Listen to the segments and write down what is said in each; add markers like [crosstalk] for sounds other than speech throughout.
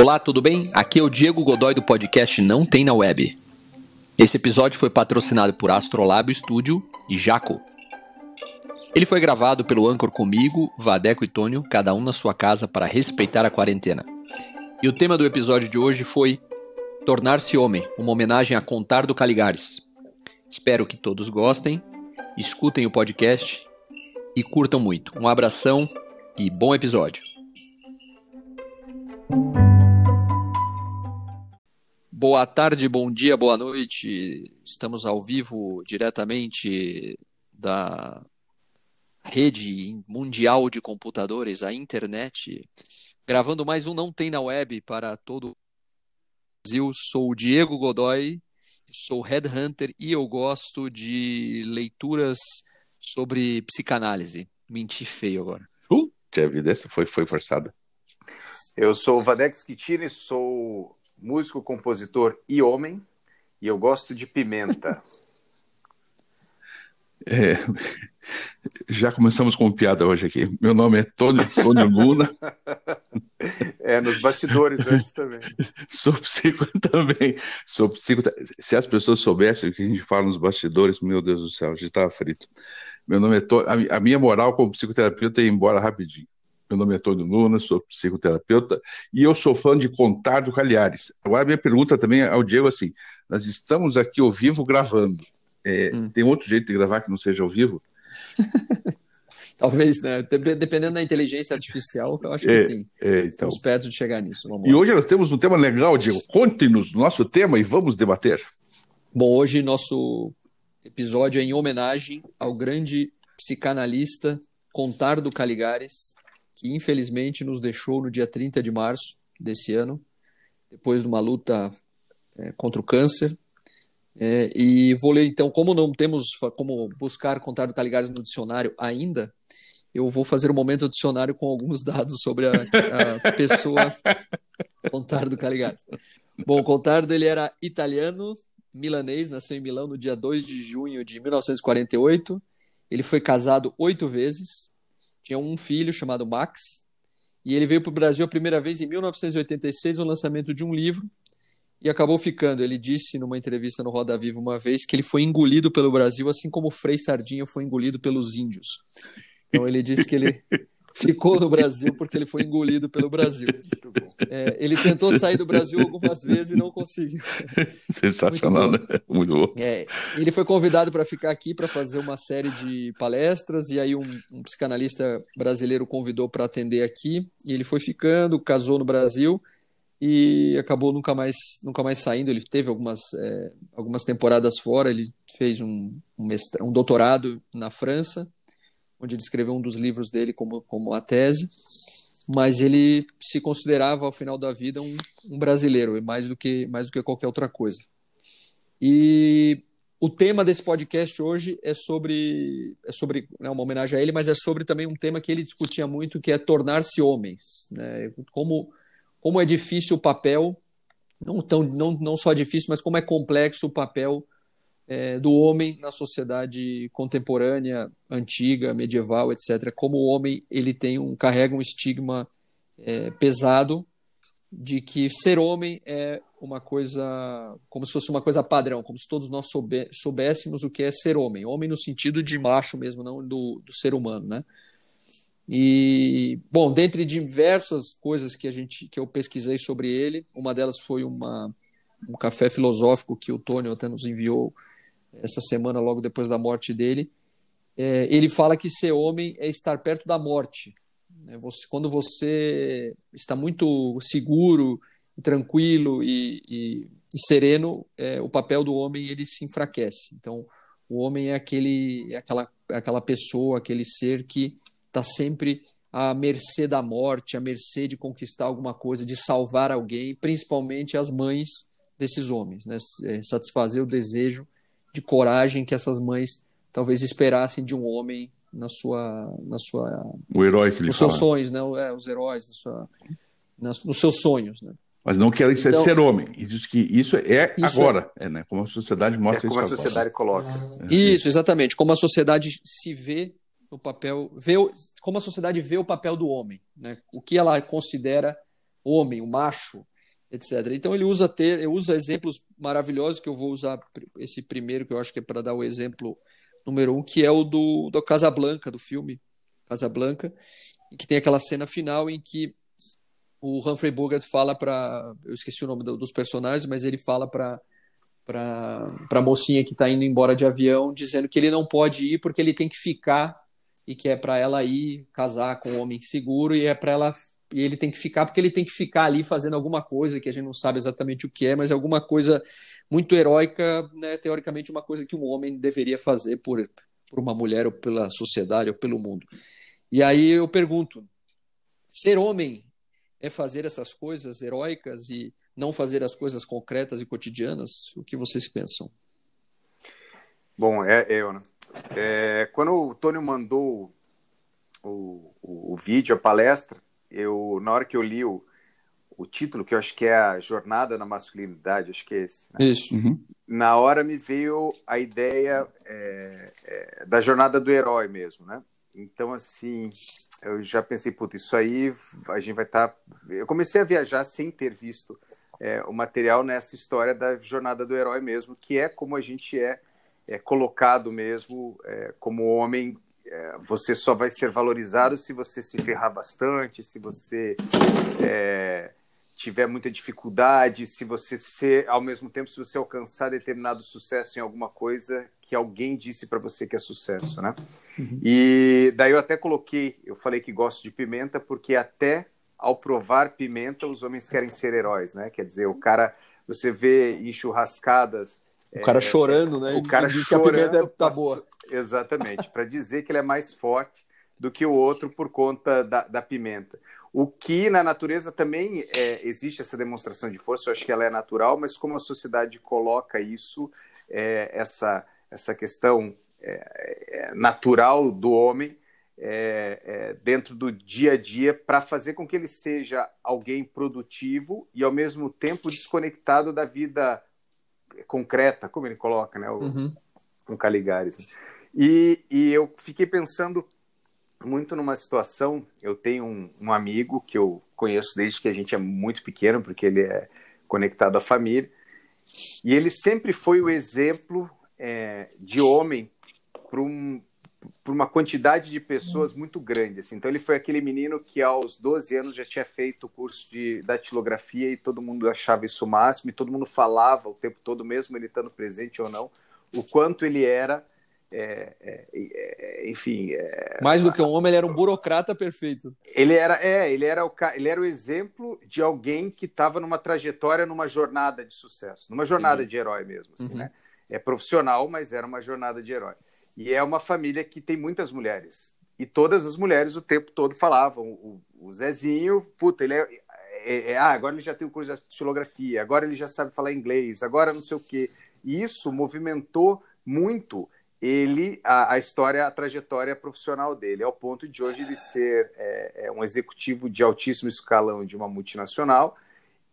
Olá, tudo bem? Aqui é o Diego Godoy do podcast Não Tem na Web. Esse episódio foi patrocinado por Astrolab Studio e Jaco. Ele foi gravado pelo Anchor comigo, Vadeco e Tônio, cada um na sua casa para respeitar a quarentena. E o tema do episódio de hoje foi Tornar-se Homem, uma homenagem a Contar do Caligares. Espero que todos gostem, escutem o podcast e curtam muito. Um abração e bom episódio. Boa tarde, bom dia, boa noite. Estamos ao vivo diretamente da rede mundial de computadores, a internet, gravando mais um Não Tem na Web para todo o Brasil. Sou o Diego Godoy, sou headhunter e eu gosto de leituras sobre psicanálise. Menti feio agora. Uh, a vida, essa foi, foi forçada. Eu sou o Vadex Kitini, sou músico, compositor e homem, e eu gosto de pimenta. [laughs] É, já começamos com piada hoje aqui. Meu nome é Tônio, Tônio Luna. É, nos bastidores antes também. [laughs] Sou psico também. Sou psico. Se as pessoas soubessem o que a gente fala nos bastidores, meu Deus do céu, a gente estava frito. Meu nome é Tônio. A minha moral como psicoterapeuta é ir embora rapidinho. Meu nome é Tônio Luna, sou psicoterapeuta e eu sou fã de Contar do Calhares. Agora, minha pergunta também ao Diego assim: nós estamos aqui ao vivo gravando. É, hum. Tem outro jeito de gravar que não seja ao vivo? [laughs] Talvez, né? Dependendo da inteligência artificial, eu acho que é, sim. É, então. Estamos perto de chegar nisso. e hoje nós temos um tema legal, Diego. Conte-nos o nosso tema e vamos debater. Bom, hoje nosso episódio é em homenagem ao grande psicanalista Contar do Caligares, que infelizmente nos deixou no dia 30 de março desse ano, depois de uma luta é, contra o câncer. É, e vou ler então, como não temos como buscar contar do Caligares no dicionário ainda, eu vou fazer um momento dicionário com alguns dados sobre a, a pessoa [laughs] Contardo Caligares. Bom, Contardo ele era italiano, milanês, nasceu em Milão no dia 2 de junho de 1948. Ele foi casado oito vezes, tinha um filho chamado Max, e ele veio para o Brasil a primeira vez em 1986 no lançamento de um livro e acabou ficando. Ele disse numa entrevista no Roda Viva uma vez que ele foi engolido pelo Brasil, assim como o Frei Sardinha foi engolido pelos índios. Então ele disse que ele ficou no Brasil porque ele foi engolido pelo Brasil. É, ele tentou sair do Brasil algumas vezes e não conseguiu. Sensacional, Muito né? Muito bom. É, ele foi convidado para ficar aqui para fazer uma série de palestras e aí um, um psicanalista brasileiro convidou para atender aqui e ele foi ficando, casou no Brasil e acabou nunca mais nunca mais saindo. Ele teve algumas é, algumas temporadas fora. Ele fez um, um, mestrado, um doutorado na França onde ele escreveu um dos livros dele como, como a tese, mas ele se considerava ao final da vida um, um brasileiro, mais do que mais do que qualquer outra coisa. E o tema desse podcast hoje é sobre é sobre né, uma homenagem a ele, mas é sobre também um tema que ele discutia muito, que é tornar-se homens, né? Como como é difícil o papel, não tão não, não só difícil, mas como é complexo o papel é, do homem na sociedade contemporânea, antiga, medieval, etc. Como o homem ele tem um carrega um estigma é, pesado de que ser homem é uma coisa como se fosse uma coisa padrão, como se todos nós soube, soubéssemos o que é ser homem, homem no sentido de macho mesmo, não do, do ser humano, né? E bom, dentre diversas coisas que a gente que eu pesquisei sobre ele, uma delas foi uma um café filosófico que o Tônio até nos enviou essa semana, logo depois da morte dele, é, ele fala que ser homem é estar perto da morte. Né? Você, quando você está muito seguro, tranquilo e, e, e sereno, é, o papel do homem ele se enfraquece. Então, o homem é aquele, é aquela, é aquela pessoa, aquele ser que está sempre à mercê da morte, à mercê de conquistar alguma coisa, de salvar alguém, principalmente as mães desses homens, né? É, satisfazer o desejo de coragem que essas mães talvez esperassem de um homem na sua na sua o herói que ele nos fala. seus sonhos né? É, os heróis sua, nas, nos seus sonhos né? Mas não que isso então, é ser homem. Diz que isso é isso agora é, é, né? Como a sociedade mostra é como isso a sociedade agora. coloca. É. isso exatamente. Como a sociedade se vê no papel vê como a sociedade vê o papel do homem né? O que ela considera homem o macho etc. Então ele usa ter, usa exemplos maravilhosos que eu vou usar esse primeiro que eu acho que é para dar o exemplo número um, que é o do, do Casablanca, do filme Casablanca, que tem aquela cena final em que o Humphrey Bogart fala para, eu esqueci o nome do, dos personagens, mas ele fala para para a mocinha que está indo embora de avião, dizendo que ele não pode ir porque ele tem que ficar e que é para ela ir casar com um homem seguro e é para ela e ele tem que ficar porque ele tem que ficar ali fazendo alguma coisa que a gente não sabe exatamente o que é, mas é alguma coisa muito heróica, né, teoricamente uma coisa que um homem deveria fazer por, por uma mulher ou pela sociedade ou pelo mundo. E aí eu pergunto, ser homem é fazer essas coisas heróicas e não fazer as coisas concretas e cotidianas? O que vocês pensam? Bom, é eu, né? É, quando o Tônio mandou o, o, o, vídeo, a palestra, eu na hora que eu li o, o título, que eu acho que é a Jornada na Masculinidade, acho que é esse. Né? Isso. Uhum. Na hora me veio a ideia é, é, da jornada do herói mesmo, né? Então, assim, eu já pensei, puta, isso aí a gente vai estar. Tá... Eu comecei a viajar sem ter visto é, o material nessa história da jornada do herói mesmo, que é como a gente é, é colocado mesmo é, como homem. É, você só vai ser valorizado se você se ferrar bastante, se você é, tiver muita dificuldade, se você ser, ao mesmo tempo, se você alcançar determinado sucesso em alguma coisa que alguém disse para você que é sucesso, né? Uhum. E daí eu até coloquei, eu falei que gosto de pimenta porque até ao provar pimenta, os homens querem ser heróis, né? Quer dizer, o cara, você vê em churrascadas. O cara é, chorando, né? O cara diz chorando, que a pimenta tá boa. Exatamente, para dizer que ele é mais forte do que o outro por conta da, da pimenta. O que na natureza também é, existe essa demonstração de força, eu acho que ela é natural, mas como a sociedade coloca isso, é, essa, essa questão é, é natural do homem, é, é, dentro do dia a dia para fazer com que ele seja alguém produtivo e ao mesmo tempo desconectado da vida concreta, como ele coloca, né, o, uhum. com Caligares. E, e, eu fiquei pensando muito numa situação. Eu tenho um, um, amigo que eu conheço desde que a gente é muito pequeno, porque ele é conectado à família, e ele sempre foi o exemplo é, de homem para um, uma quantidade de pessoas muito grande. Assim. Então, ele foi aquele menino que, aos 12 anos, já tinha feito o curso de datilografia e todo mundo achava isso o máximo, e todo mundo falava o tempo todo, mesmo ele estando presente ou não, o quanto ele era. É, é, é, enfim. É, Mais do que um homem, ele era um burocrata perfeito. Ele era, é, ele era o, ele era o exemplo de alguém que estava numa trajetória, numa jornada de sucesso, numa jornada Entendi. de herói mesmo. Assim, uhum. né? É profissional, mas era uma jornada de herói. E é uma família que tem muitas mulheres. E todas as mulheres o tempo todo falavam. O, o Zezinho, puta, ele é, é, é, Ah, agora ele já tem o curso de estilografia, agora ele já sabe falar inglês, agora não sei o quê. E isso movimentou muito ele, a, a, história, a trajetória profissional dele, ao ponto de hoje ele ser é, é um executivo de altíssimo escalão de uma multinacional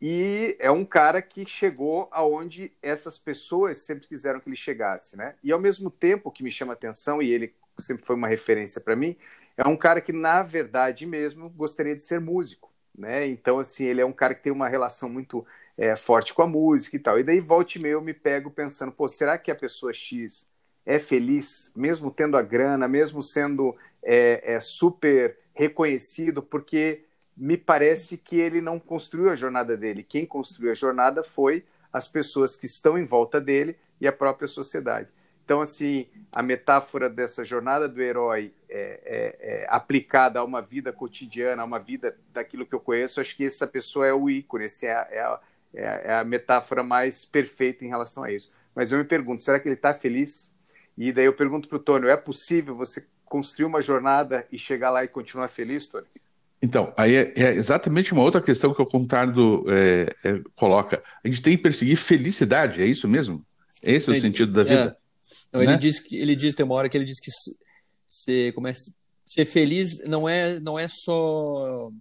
e é um cara que chegou aonde essas pessoas sempre quiseram que ele chegasse, né? E ao mesmo tempo que me chama atenção e ele sempre foi uma referência para mim, é um cara que na verdade mesmo gostaria de ser músico, né? Então assim ele é um cara que tem uma relação muito é, forte com a música e tal. E daí volte meio eu me pego pensando, pô, será que a pessoa X é feliz, mesmo tendo a grana, mesmo sendo é, é super reconhecido, porque me parece que ele não construiu a jornada dele. Quem construiu a jornada foi as pessoas que estão em volta dele e a própria sociedade. Então, assim, a metáfora dessa jornada do herói é, é, é, aplicada a uma vida cotidiana, a uma vida daquilo que eu conheço, acho que essa pessoa é o ícone, essa é a, é a, é a metáfora mais perfeita em relação a isso. Mas eu me pergunto, será que ele está feliz? E daí eu pergunto para o Tony, é possível você construir uma jornada e chegar lá e continuar feliz, Tony? Então, aí é, é, exatamente uma outra questão que o Contardo é, é, coloca. A gente tem que perseguir felicidade, é isso mesmo? Esse é o sentido da vida? Não, né? ele diz que ele diz tem uma hora que ele diz que ser, como é, ser feliz não é não é só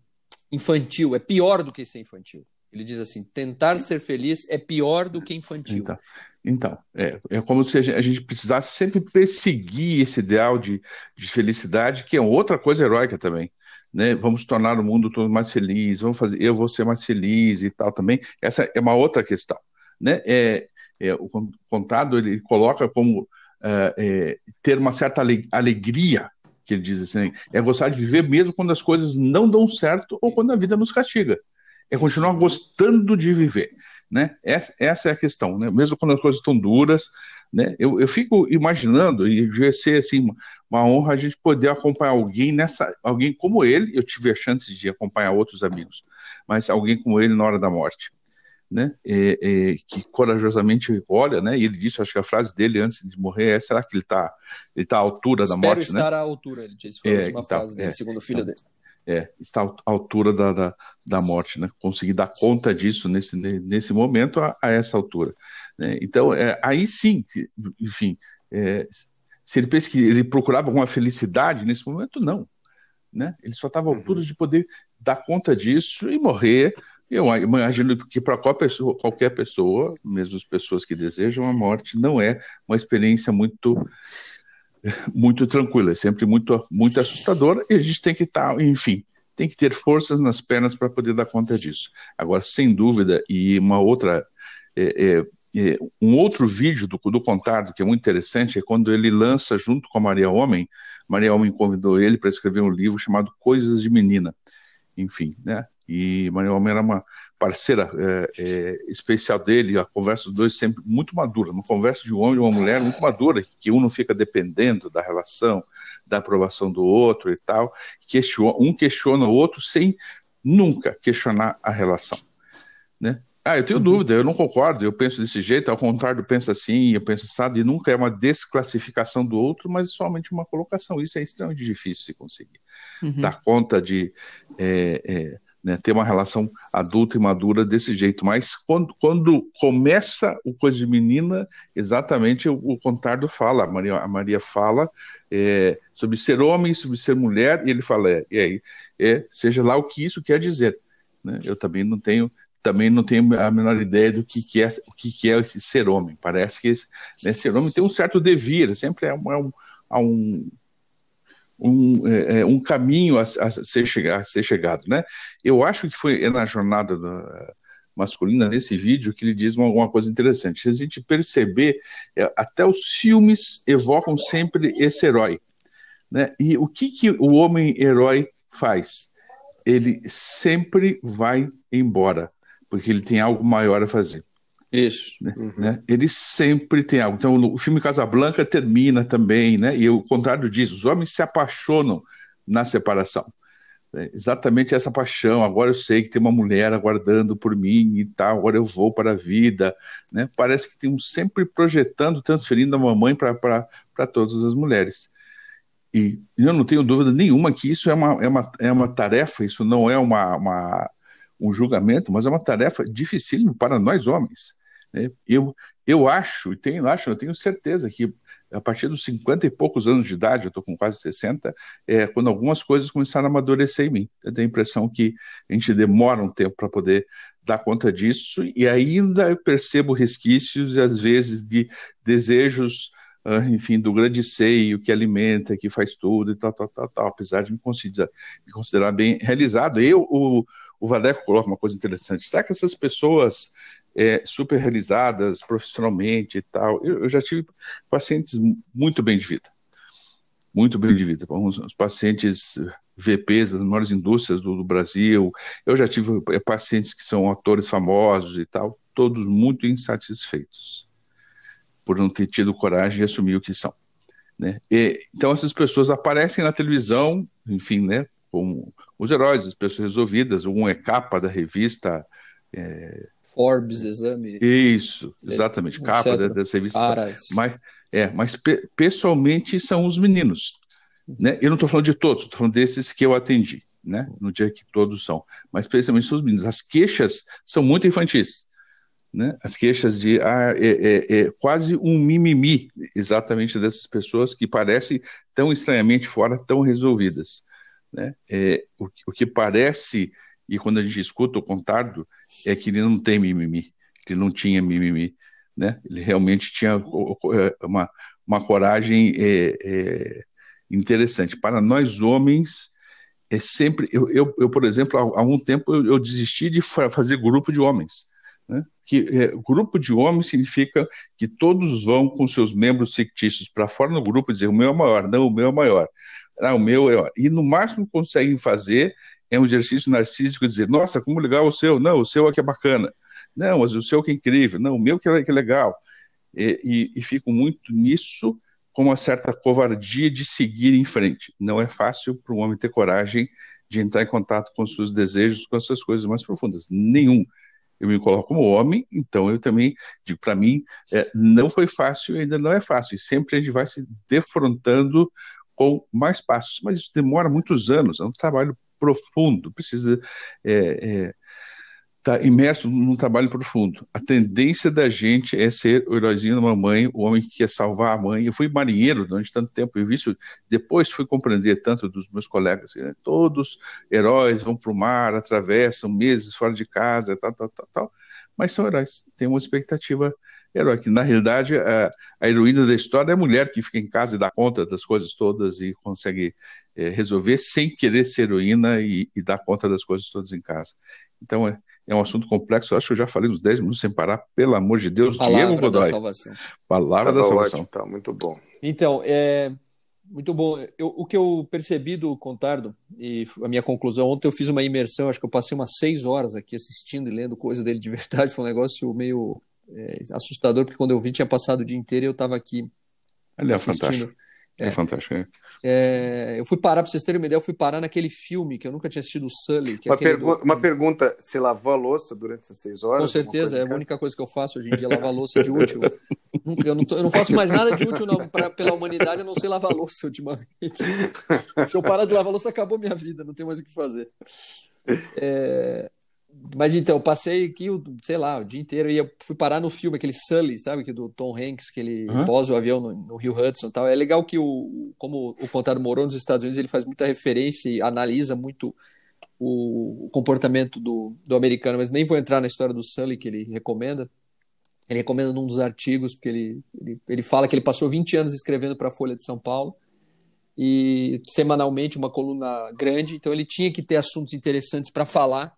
infantil, é pior do que ser infantil. Ele diz assim: tentar ser feliz é pior do que infantil. Então, então é, é como se a gente, a gente precisasse sempre perseguir esse ideal de, de felicidade, que é outra coisa heróica também né? Vamos tornar o mundo todo mais feliz, vamos fazer, eu vou ser mais feliz e tal também. Essa é uma outra questão, né? É, é o contado ele coloca como é, é, ter uma certa alegria, que ele diz assim, é gostar de viver mesmo quando as coisas não dão certo ou quando a vida nos castiga. É continuar gostando de viver, né? Essa, essa é a questão, né? Mesmo quando as coisas estão duras, né? Eu, eu fico imaginando, e devia ser assim, uma honra a gente poder acompanhar alguém nessa, alguém como ele, eu tive a chance de acompanhar outros amigos, mas alguém como ele na hora da morte, né? É, é, que corajosamente olha, né? E ele disse, acho que a frase dele antes de morrer é: será que ele está ele tá à altura Espero da morte? estar né? à altura, ele disse, foi é, a última tá, frase dele, é, segundo o filho então, dele. É, está à altura da, da, da, morte, né? Conseguir dar conta disso nesse, nesse momento a, a essa altura. Né? Então, é, aí sim, enfim, é, se ele pensa que ele procurava alguma felicidade nesse momento, não. Né? Ele só estava à altura uhum. de poder dar conta disso e morrer. Eu imagino que para qualquer pessoa, qualquer pessoa, mesmo as pessoas que desejam a morte, não é uma experiência muito muito tranquila, é sempre muito muito assustadora e a gente tem que estar, tá, enfim, tem que ter forças nas pernas para poder dar conta disso. Agora, sem dúvida, e uma outra é, é, é, um outro vídeo do, do Contardo, que é muito interessante, é quando ele lança, junto com a Maria Homem, Maria Homem convidou ele para escrever um livro chamado Coisas de Menina. Enfim, né? E Maria Homem era uma parceira é, é, especial dele, a conversa dos dois sempre muito madura, uma conversa de um homem e uma mulher muito madura, que um não fica dependendo da relação, da aprovação do outro e tal, questiona, um questiona o outro sem nunca questionar a relação. Né? Ah, eu tenho uhum. dúvida, eu não concordo, eu penso desse jeito, ao contrário, penso assim, eu penso assim, e nunca é uma desclassificação do outro, mas somente uma colocação. Isso é extremamente difícil de conseguir. Uhum. Dar conta de é, é, né, ter uma relação adulta e madura desse jeito. Mas quando, quando começa o Coisa de Menina, exatamente o, o Contardo fala, a Maria, a Maria fala é, sobre ser homem, sobre ser mulher, e ele fala, é, é, é seja lá o que isso quer dizer. Né? Eu também não tenho também não tenho a menor ideia do que, que é o que, que é esse ser homem. Parece que esse né, ser homem tem um certo devir, sempre é um, é um, um, é, é, um caminho a, a, ser chegar, a ser chegado, né? Eu acho que foi na jornada da, masculina nesse vídeo que ele diz uma coisa interessante. Se a gente perceber, é, até os filmes evocam sempre esse herói, né? E o que que o homem herói faz? Ele sempre vai embora porque ele tem algo maior a fazer. Isso. Né? Uhum. né? Ele sempre tem algo. Então, o filme Casablanca termina também, né? E o contrário disso, os homens se apaixonam na separação. É exatamente essa paixão. Agora eu sei que tem uma mulher aguardando por mim e tal. Agora eu vou para a vida, né? Parece que tem um sempre projetando, transferindo a mamãe para todas as mulheres. E eu não tenho dúvida nenhuma que isso é uma, é uma, é uma tarefa, isso não é uma, uma um julgamento, mas é uma tarefa dificílima para nós homens. Né? Eu, eu acho, e tenho, acho, eu tenho certeza que a partir dos 50 e poucos anos de idade, eu estou com quase 60, é quando algumas coisas começaram a amadurecer em mim. Eu tenho a impressão que a gente demora um tempo para poder dar conta disso, e ainda eu percebo resquícios, às vezes, de desejos, uh, enfim, do grande seio que alimenta, que faz tudo e tal, tal, tal, tal apesar de me considerar, me considerar bem realizado. Eu, o, o Vadeco coloca uma coisa interessante. Será que essas pessoas é, super realizadas profissionalmente e tal, eu, eu, já tive pacientes muito bem de vida, muito bem de vida, os pacientes VPs das maiores indústrias do, do, Brasil, eu já tive é, pacientes que são atores famosos e tal, todos muito insatisfeitos por não ter tido coragem de assumir o que são. Né? E, então essas pessoas aparecem na televisão, enfim, né, como os heróis, as pessoas resolvidas, um é capa da revista. É... Forbes, exame. Isso, exatamente, é, capa da, dessa revista. Caras. Mas, é, mas pe pessoalmente são os meninos. Né? Eu não estou falando de todos, estou falando desses que eu atendi, né? no dia que todos são. Mas especialmente são os meninos. As queixas são muito infantis. Né? As queixas de ah, é, é, é, quase um mimimi, exatamente dessas pessoas que parecem tão estranhamente fora, tão resolvidas. Né? É, o, o, que parece, e quando a gente escuta o Contardo, é que ele não tem mimimi, que ele não tinha mimimi. Né? Ele realmente tinha é, uma, uma coragem é, é, interessante. Para nós homens, é sempre. Eu, eu, eu por exemplo, há, há um tempo eu, eu, desisti de fazer grupo de homens. Né? Que é, grupo de homens significa que todos vão com seus membros fictícios para fora no grupo dizer o meu é maior, não, o meu é maior. Ah, o meu é. E no máximo conseguem fazer é um exercício narcísico dizer, nossa, como legal o seu, não, o seu aqui é bacana. Não, mas o seu que é incrível, não, o meu que é, que é legal. E, e, e fico muito nisso com uma certa covardia de seguir em frente. Não é fácil para um homem ter coragem de entrar em contato com seus desejos, com essas coisas mais profundas. Nenhum. Eu me coloco como homem, então eu também digo, para mim, é, não foi fácil, ainda não é fácil, e sempre a gente vai se defrontando com mais passos, mas isso demora muitos anos, é um trabalho profundo, precisa é, é, está imerso num trabalho profundo. A tendência da gente é ser o heróizinho da mamãe, o homem que quer salvar a mãe. Eu fui marinheiro durante tanto tempo, vi isso, depois fui compreender tanto dos meus colegas, né? todos heróis vão para o mar, atravessam meses fora de casa, tal, tal, tal, tal, mas são heróis, tem uma expectativa heróica. Na realidade, a, a, heroína da história é a mulher que fica em casa e dá conta das coisas todas e consegue é, resolver sem querer ser heroína e, e dar conta das coisas todas em casa. Então, é, é um assunto complexo, eu acho que eu já falei uns 10 minutos sem parar, pelo amor de Deus, Palavra Diego Godoy. da salvação. Palavra tá da salvação. Ótimo, tá muito bom. Então, é muito bom. Eu, o que eu percebi do Contardo, e a minha conclusão, ontem eu fiz uma imersão, acho que eu passei umas seis horas aqui assistindo e lendo coisa dele de verdade, foi um negócio meio é, assustador, porque quando eu vi tinha passado o dia inteiro e eu estava aqui Ele é assistindo. Fantástico. É, é fantástico. É. É, eu fui parar, para vocês terem uma ideia, eu fui parar naquele filme que eu nunca tinha assistido, o Sully. É uma, pergu do... uma pergunta: você lavou a louça durante essas seis horas? Com certeza, é a única coisa que eu faço hoje em dia, lavar louça de útil. [laughs] eu, não tô, eu não faço mais nada de útil não, pra, pela humanidade, a não ser lavar louça ultimamente. Se eu parar de lavar louça, acabou minha vida, não tem mais o que fazer. É, mas então, eu passei aqui, sei lá, o dia inteiro e eu fui parar no filme, aquele Sully, sabe, que do Tom Hanks, que ele uhum. posa o avião no, no, Rio Hudson e tal. É legal que o, como o Contado morou nos Estados Unidos, ele faz muita referência e analisa muito o, o comportamento do, do americano, mas nem vou entrar na história do Sully que ele recomenda. Ele recomenda num dos artigos, porque ele, ele, ele fala que ele passou 20 anos escrevendo para a Folha de São Paulo e semanalmente uma coluna grande, então ele tinha que ter assuntos interessantes para falar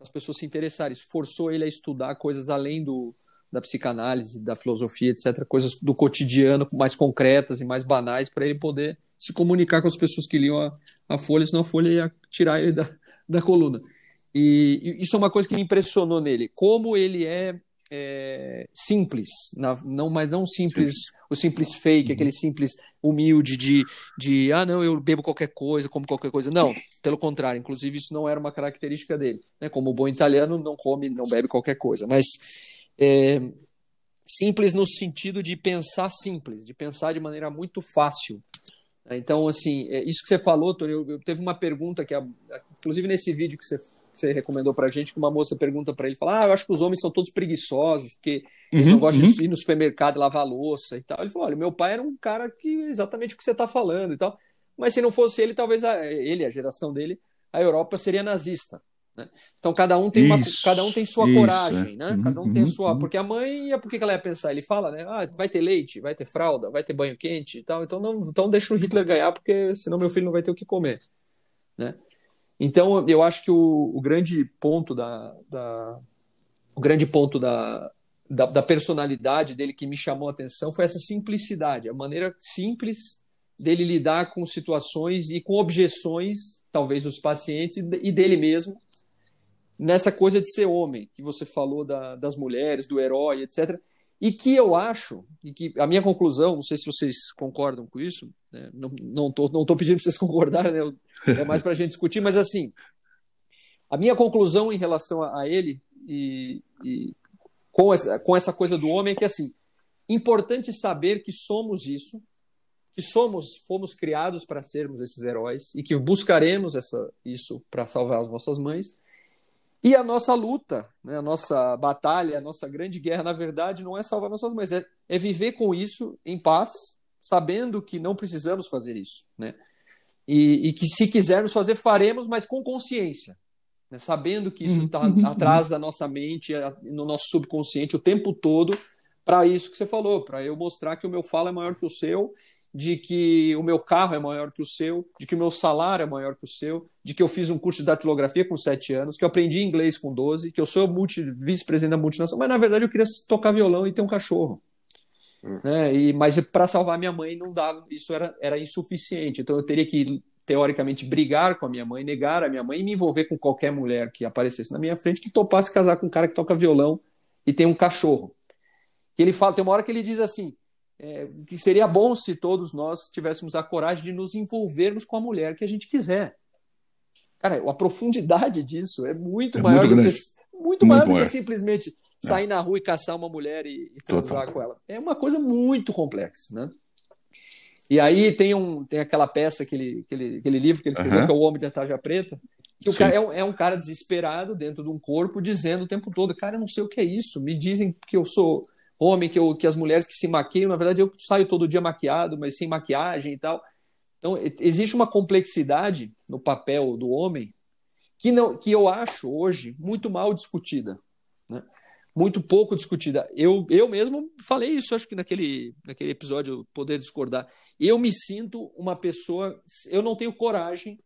para as pessoas se interessarem. Isso forçou ele a estudar coisas além do, da psicanálise, da filosofia, etc., coisas do cotidiano mais concretas e mais banais para ele poder se comunicar com as pessoas que liam a, a Folha, senão a Folha ia tirar ele da, da coluna. E, e isso é uma coisa que me impressionou nele, como ele é é, simples, não, mas não simples, Sim. o simples fake, uhum. aquele simples humilde de, de ah, não, eu bebo qualquer coisa, como qualquer coisa. Não, [laughs] pelo contrário, inclusive isso não era uma característica dele. Né? Como bom italiano, não come, não bebe qualquer coisa, mas é, simples no sentido de pensar simples, de pensar de maneira muito fácil. Então, assim, é, isso que você falou, Tony, eu, eu teve uma pergunta que, a, inclusive nesse vídeo que você você recomendou pra gente, que uma moça pergunta para ele, fala, ah, eu acho que os homens são todos preguiçosos, porque eles uhum, não gostam uhum. de ir no supermercado e lavar louça e tal. Ele falou, olha, meu pai era um cara que exatamente o que você está falando e tal, mas se não fosse ele, talvez a, ele, a geração dele, a Europa seria nazista. Né? Então cada um tem uma, isso, cada um tem sua isso, coragem, é. né? Uhum, cada um tem a sua, uhum. porque a mãe, por que ela ia pensar? Ele fala, né? Ah, vai ter leite, vai ter fralda, vai ter banho quente e tal. Então não, então deixa o Hitler ganhar, porque senão meu filho não vai ter o que comer, né? Então, eu acho que o, o grande ponto da, da, o grande ponto da, da, da, personalidade dele que me chamou a atenção foi essa simplicidade, a maneira simples dele lidar com situações e com objeções, talvez dos pacientes e dele mesmo, nessa coisa de ser homem, que você falou da, das mulheres, do herói, etc. E que eu acho, e que a minha conclusão, não sei se vocês concordam com isso, né? não estou não não pedindo para vocês [laughs] concordarem, né? É mais para a gente discutir, mas assim, a minha conclusão em relação a, a ele e, e, com, essa, com essa coisa do homem é que assim, importante saber que somos isso, que somos, fomos criados para sermos esses heróis e que buscaremos essa, isso para salvar as nossas mães. E a nossa luta, né, a nossa batalha, a nossa grande guerra, na verdade, não é salvar nossas mães, é, é viver com isso em paz, sabendo que não precisamos fazer isso. Né? E, e que se quisermos fazer, faremos, mas com consciência. Né? Sabendo que isso está uhum. atrás da nossa mente, no nosso subconsciente, o tempo todo, para isso que você falou, para eu mostrar que o meu falo é maior que o seu de que o meu carro é maior que o seu, de que o meu salário é maior que o seu, de que eu fiz um curso de datilografia com 7 anos, que eu aprendi inglês com 12, que eu sou vice-presidente da multinacional, mas na verdade eu queria tocar violão e ter um cachorro. Hum. Né? E, mas para salvar minha mãe não dava, isso era, era insuficiente. Então eu teria que, teoricamente, brigar com a minha mãe, negar a minha mãe e me envolver com qualquer mulher que aparecesse na minha frente que topasse casar com um cara que toca violão e tem um cachorro. Que ele fala, tem uma hora que ele diz assim: é, que seria bom se todos nós tivéssemos a coragem de nos envolvermos com a mulher que a gente quiser. Cara, a profundidade disso é muito é maior, muito do, que, muito muito maior do que simplesmente. Sair na rua e caçar uma mulher e, e transar Total. com ela. É uma coisa muito complexa, né? E aí tem, um, tem aquela peça, aquele, aquele, aquele livro que ele escreveu, uhum. que é O Homem da Tarja Preta, que o cara é um, é um, cara desesperado dentro de um corpo, dizendo o tempo todo, cara, eu não sei o que é isso, me dizem que eu sou homem, que, eu, que as mulheres que se maquiam, na verdade eu saio todo dia maquiado, mas sem maquiagem e tal. Então, existe uma complexidade no papel do homem que, não, que eu acho hoje muito mal discutida. Né? Muito pouco discutida. Eu, eu mesmo falei isso, acho que naquele, naquele episódio Poder Discordar. Eu me sinto uma pessoa. Eu não tenho coragem,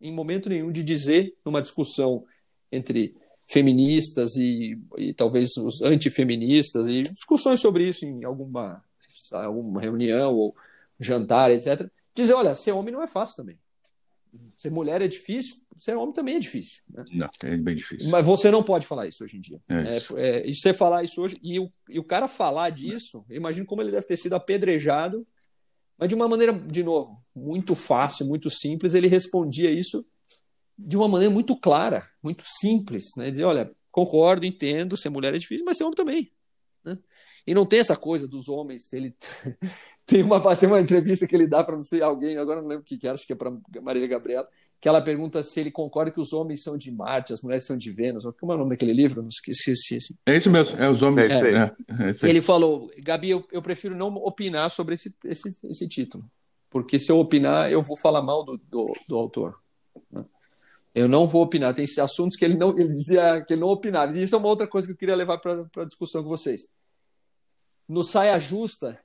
em momento nenhum, de dizer numa discussão entre feministas e, e talvez os antifeministas e discussões sobre isso em alguma, alguma reunião ou jantar, etc. Dizer, olha, ser homem não é fácil também. Ser mulher é difícil, ser homem também é difícil. Né? Não, é bem difícil. Mas você não pode falar isso hoje em dia. É isso. É, é, e você falar isso hoje, e o, e o cara falar disso, eu imagino como ele deve ter sido apedrejado, mas de uma maneira, de novo, muito fácil, muito simples, ele respondia isso de uma maneira muito clara, muito simples, né? Dizer, olha, concordo, entendo, ser mulher é difícil, mas ser homem também. Né? E não tem essa coisa dos homens, ele [laughs] tem uma, [laughs] tem uma entrevista que ele dá para não sei alguém, agora não lembro o que, que era, acho que é para Maria Gabriela, que ela pergunta se ele concorda que os homens são de Marte, as mulheres são de Vênus. Como é o nome daquele livro? Não esqueci. esqueci. É isso mesmo, é os homens. É, é, é ele falou, Gabi, eu, eu, prefiro não opinar sobre esse, esse, esse título, porque se eu opinar, eu vou falar mal do, do, do autor. Né? Eu não vou opinar. Tem assuntos que ele não ele dizia que ele não opinava. E isso é uma outra coisa que eu queria levar para a discussão com vocês. No Saia Justa,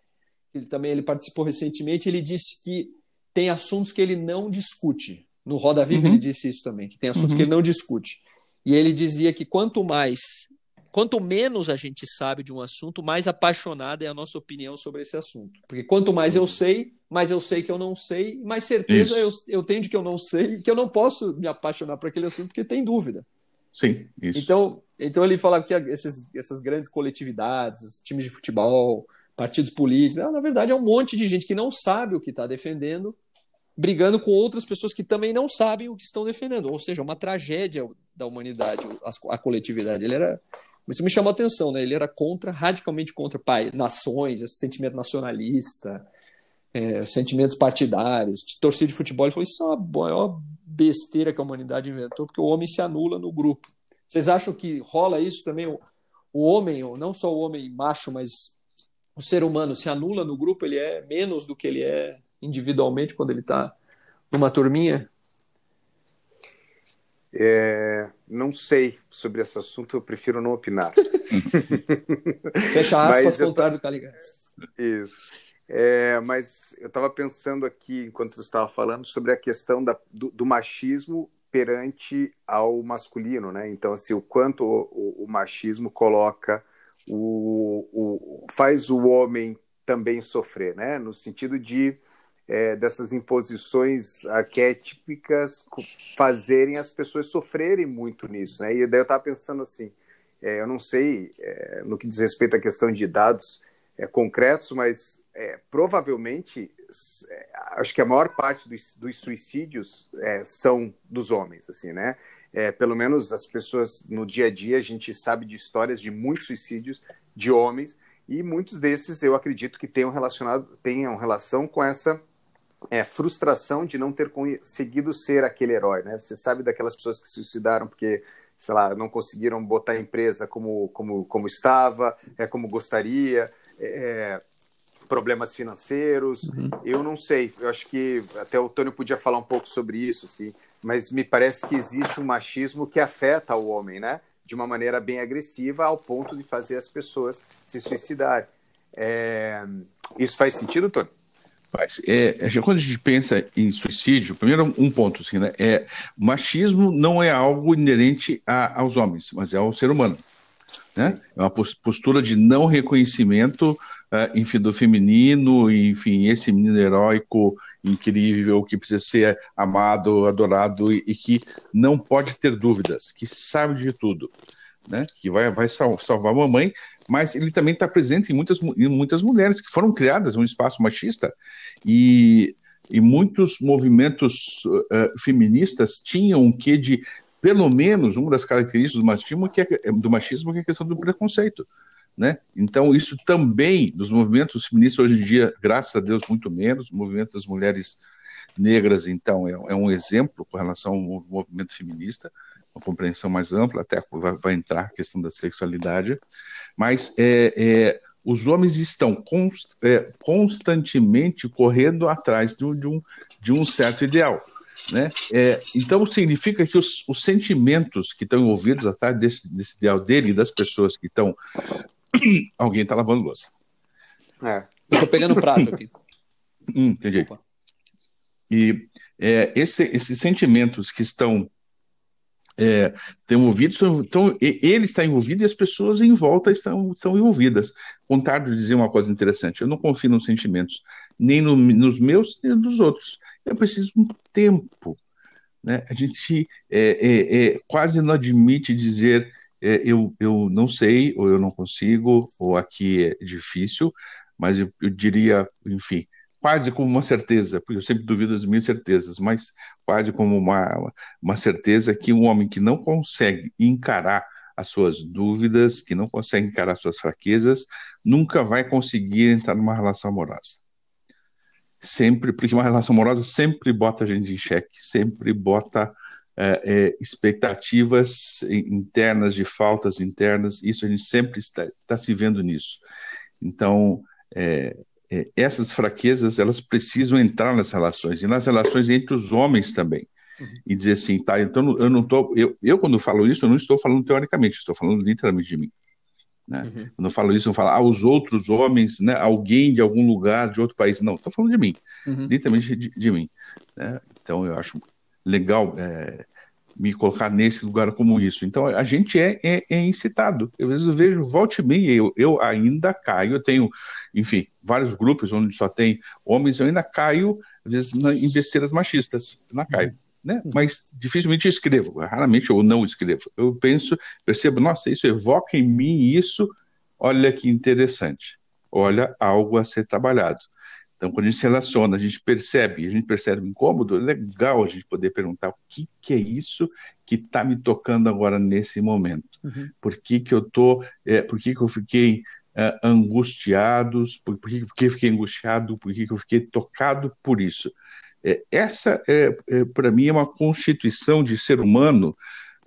ele também ele participou recentemente, ele disse que tem assuntos que ele não discute. No Roda Viva uhum. ele disse isso também, que tem assuntos uhum. que ele não discute. E ele dizia que quanto mais, quanto menos a gente sabe de um assunto, mais apaixonada é a nossa opinião sobre esse assunto. Porque quanto mais eu sei, mas eu sei que eu não sei, mais certeza eu, eu tenho de que eu não sei, que eu não posso me apaixonar por aquele assunto porque tem dúvida. Sim, isso. Então, então ele falava que esses, essas grandes coletividades, times de futebol, partidos políticos, ah, na verdade é um monte de gente que não sabe o que está defendendo, brigando com outras pessoas que também não sabem o que estão defendendo. Ou seja, uma tragédia da humanidade, a, coletividade. Ele era. Isso me chamou a atenção, né? Ele era contra, radicalmente contra pai, nações, esse sentimento nacionalista, é, sentimentos partidários, de torcida de futebol. Ele falou: Isso é uma maior besteira que a humanidade inventou, porque o homem se anula no grupo. Vocês acham que rola isso também? O, o homem, não só o homem macho, mas o ser humano se anula no grupo, ele é menos do que ele é individualmente quando ele está numa turminha? É, não sei sobre esse assunto, eu prefiro não opinar. [laughs] Fecha aspas, contrário do Caligares. Isso. É, mas eu estava pensando aqui, enquanto você estava falando, sobre a questão da, do, do, machismo perante ao masculino, né? Então, assim, o quanto o, o, o machismo coloca o, o, faz o homem também sofrer, né? No sentido de é, dessas imposições arquétipicas fazerem as pessoas sofrerem muito nisso, né? E daí eu estava pensando assim, é, eu não sei é, no que diz respeito à questão de dados é, concretos, mas é, provavelmente é, acho que a maior parte dos, dos suicídios são dos homens, assim, né? É, pelo menos as pessoas no dia a dia a gente sabe de histórias de muitos suicídios de homens e muitos desses eu acredito que tenham relacionado tenham relação com essa é, frustração de não ter conseguido ser aquele herói, né? Você sabe daquelas pessoas que se suicidaram porque sei lá não conseguiram botar a empresa como como como estava, é como gostaria é, problemas financeiros. Uhum. Eu não sei, eu acho que até o Tônio podia falar um pouco sobre isso, assim, mas me parece que existe um machismo que afeta o homem, né? De uma maneira bem agressiva, ao ponto de fazer as pessoas se suicidarem. É... Isso faz sentido, Tônio? Faz. É, é, quando a gente pensa em suicídio, primeiro um ponto, assim, né? É, machismo não é algo inerente a, aos homens, mas é ao ser humano. Né? É uma postura de não reconhecimento, enfim, do feminino, enfim, esse menino heróico, incrível, que precisa ser amado, adorado e, e que não pode ter dúvidas, que sabe de tudo, né? Que vai, vai salvar a mamãe, mas ele também está presente em muitas, em muitas mulheres que foram criadas num espaço machista e, e muitos movimentos uh, feministas tinham um quê de, pelo menos, uma das características do machismo, que é, do machismo, que é a questão do preconceito. Né? Então, isso também, nos movimentos feministas hoje em dia, graças a Deus, muito menos, o movimento das mulheres negras, então, é, é um exemplo com relação ao movimento feminista, uma compreensão mais ampla, até vai, vai entrar a questão da sexualidade, mas é, é, os homens estão const, é, constantemente correndo atrás de um, de um, de um certo ideal. Né? É, então, significa que os, os, sentimentos que estão envolvidos atrás desse, desse ideal dele e das pessoas que estão. [clears throat] Alguém está lavando louça. É. Eu estou pegando o prato aqui. [clears throat] Hum, entendi. Desculpa. E é, esse, esses sentimentos que estão é, envolvidos, então ele está envolvido e as pessoas em volta estão, estão envolvidas. Contardo dizer uma coisa interessante: eu não confio nos sentimentos, nem no, nos meus, nem nos outros. Eu preciso de um tempo. Né? A gente é, é, é quase não admite dizer eu, eu não sei, ou eu não consigo, ou aqui é difícil, mas eu, eu diria, enfim, quase como uma certeza, porque eu sempre duvido das minhas certezas, mas quase como uma, uma certeza que um homem que não consegue encarar as suas dúvidas, que não consegue encarar as suas fraquezas, nunca vai conseguir entrar numa relação amorosa. Sempre, porque uma relação amorosa sempre bota a gente em xeque, sempre bota é, é, expectativas internas de faltas internas, isso a gente sempre está, está se vendo nisso. Então, é, é, essas fraquezas elas precisam entrar nas relações e nas relações entre os homens também uhum. e dizer assim tá então eu não tô eu, eu quando falo isso eu não estou falando teoricamente estou falando literalmente de mim né? Uhum. Quando eu falo isso, eu falo aos outros homens, né? alguém de algum lugar, de outro país. Não, estou falando de mim, uhum. literalmente de, de mim. Né? Então, eu acho legal é, me colocar nesse lugar como isso. Então, a gente é, é, é incitado. Eu, às vezes eu vejo, volte e meia, eu, eu ainda caio, eu tenho enfim, vários grupos onde só tem homens, eu ainda caio, às vezes, em besteiras machistas, na caio. Né? Uhum. Mas dificilmente escrevo, raramente eu não escrevo. Eu penso, percebo, nossa, isso evoca em mim isso, olha que interessante, olha algo a ser trabalhado. Então, quando a gente se relaciona, a gente percebe, a gente percebe o incômodo, é legal a gente poder perguntar o que, que é isso que está me tocando agora nesse momento. Uhum. Por que, que eu tô, é, por que, que eu fiquei uh, angustiados, por, por, que, por que fiquei angustiado, por que eu fiquei tocado por isso. É, essa, é, é para mim, é uma constituição de ser humano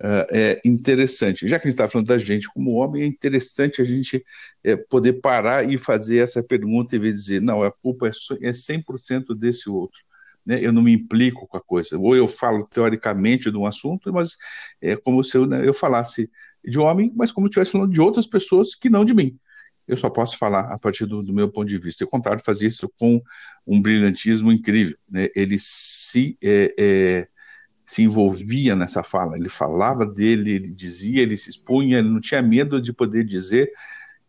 uh, é interessante. Já que a gente está falando da gente como homem, é interessante a gente é, poder parar e fazer essa pergunta e dizer, não, a culpa é, é 100% desse outro. Né? Eu não me implico com a coisa. Ou eu falo teoricamente de um assunto, mas é como se eu, né, eu falasse de homem, mas como se estivesse falando de outras pessoas que não de mim eu só posso falar a partir do, do meu ponto de vista. E o contrário fazia isso com um brilhantismo incrível. Né? Ele se, é, é, se envolvia nessa fala, ele falava dele, ele dizia, ele se expunha, ele não tinha medo de poder dizer